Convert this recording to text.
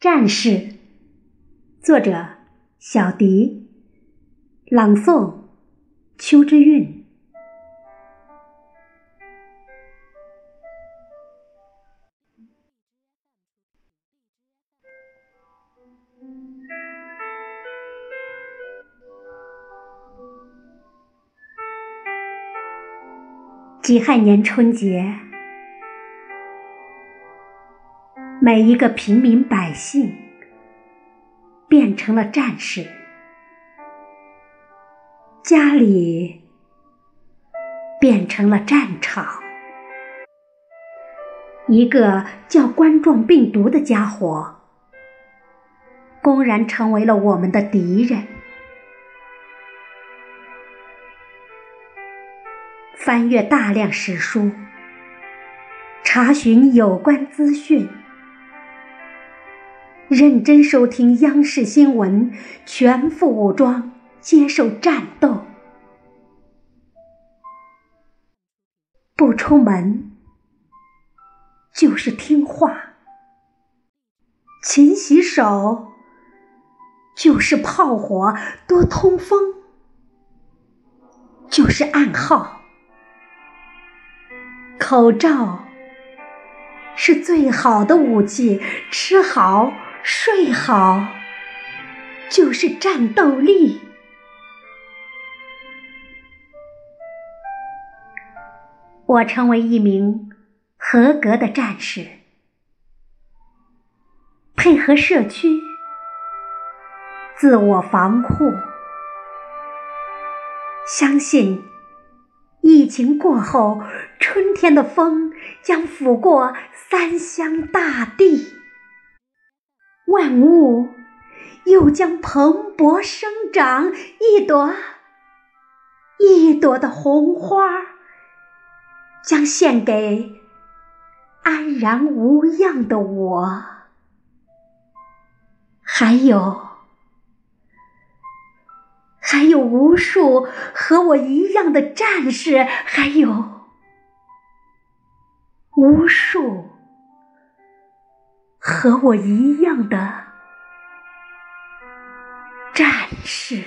战士，作者小迪，朗诵秋之韵。己亥年春节。每一个平民百姓变成了战士，家里变成了战场。一个叫冠状病毒的家伙，公然成为了我们的敌人。翻阅大量史书，查询有关资讯。认真收听央视新闻，全副武装接受战斗，不出门就是听话，勤洗手就是炮火，多通风就是暗号，口罩是最好的武器，吃好。睡好就是战斗力。我成为一名合格的战士，配合社区，自我防护。相信疫情过后，春天的风将拂过三湘大地。万物又将蓬勃生长，一朵一朵的红花将献给安然无恙的我。还有，还有无数和我一样的战士，还有无数。和我一样的战士。